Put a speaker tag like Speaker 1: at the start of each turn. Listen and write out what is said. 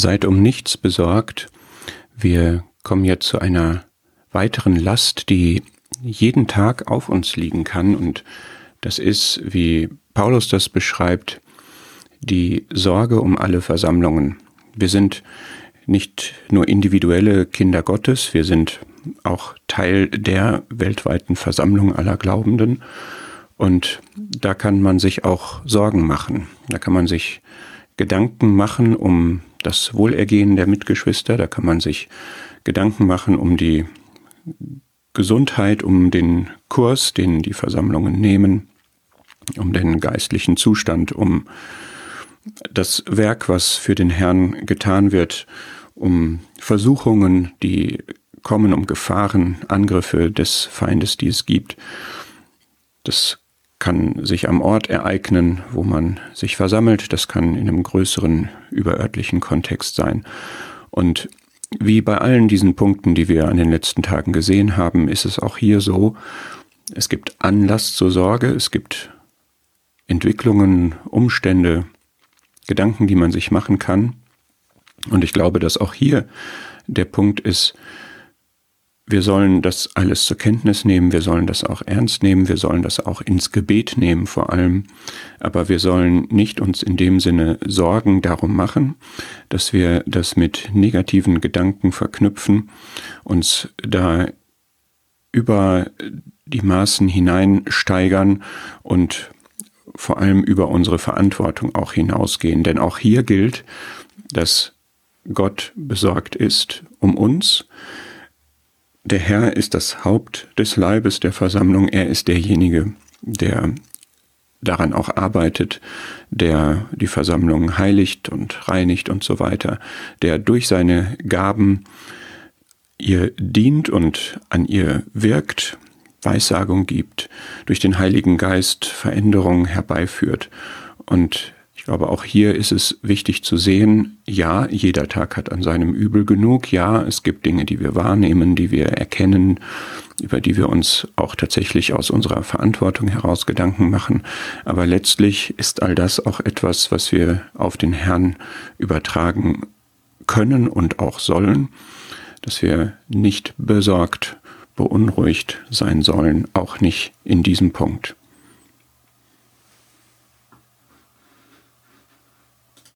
Speaker 1: Seid um nichts besorgt. Wir kommen jetzt zu einer weiteren Last, die jeden Tag auf uns liegen kann. Und das ist, wie Paulus das beschreibt, die Sorge um alle Versammlungen. Wir sind nicht nur individuelle Kinder Gottes, wir sind auch Teil der weltweiten Versammlung aller Glaubenden. Und da kann man sich auch Sorgen machen. Da kann man sich Gedanken machen um das Wohlergehen der Mitgeschwister. Da kann man sich Gedanken machen um die Gesundheit, um den Kurs, den die Versammlungen nehmen, um den geistlichen Zustand, um das Werk, was für den Herrn getan wird, um Versuchungen, die kommen, um Gefahren, Angriffe des Feindes, die es gibt. Das kann sich am Ort ereignen, wo man sich versammelt. Das kann in einem größeren überörtlichen Kontext sein. Und wie bei allen diesen Punkten, die wir an den letzten Tagen gesehen haben, ist es auch hier so, es gibt Anlass zur Sorge, es gibt Entwicklungen, Umstände, Gedanken, die man sich machen kann. Und ich glaube, dass auch hier der Punkt ist, wir sollen das alles zur Kenntnis nehmen, wir sollen das auch ernst nehmen, wir sollen das auch ins Gebet nehmen vor allem, aber wir sollen nicht uns in dem Sinne Sorgen darum machen, dass wir das mit negativen Gedanken verknüpfen, uns da über die Maßen hineinsteigern und vor allem über unsere Verantwortung auch hinausgehen. Denn auch hier gilt, dass Gott besorgt ist um uns. Der Herr ist das Haupt des Leibes der Versammlung. Er ist derjenige, der daran auch arbeitet, der die Versammlung heiligt und reinigt und so weiter, der durch seine Gaben ihr dient und an ihr wirkt, Weissagung gibt, durch den Heiligen Geist Veränderungen herbeiführt und glaube, auch hier ist es wichtig zu sehen, ja, jeder Tag hat an seinem Übel genug, ja, es gibt Dinge, die wir wahrnehmen, die wir erkennen, über die wir uns auch tatsächlich aus unserer Verantwortung heraus Gedanken machen, aber letztlich ist all das auch etwas, was wir auf den Herrn übertragen können und auch sollen, dass wir nicht besorgt, beunruhigt sein sollen, auch nicht in diesem Punkt.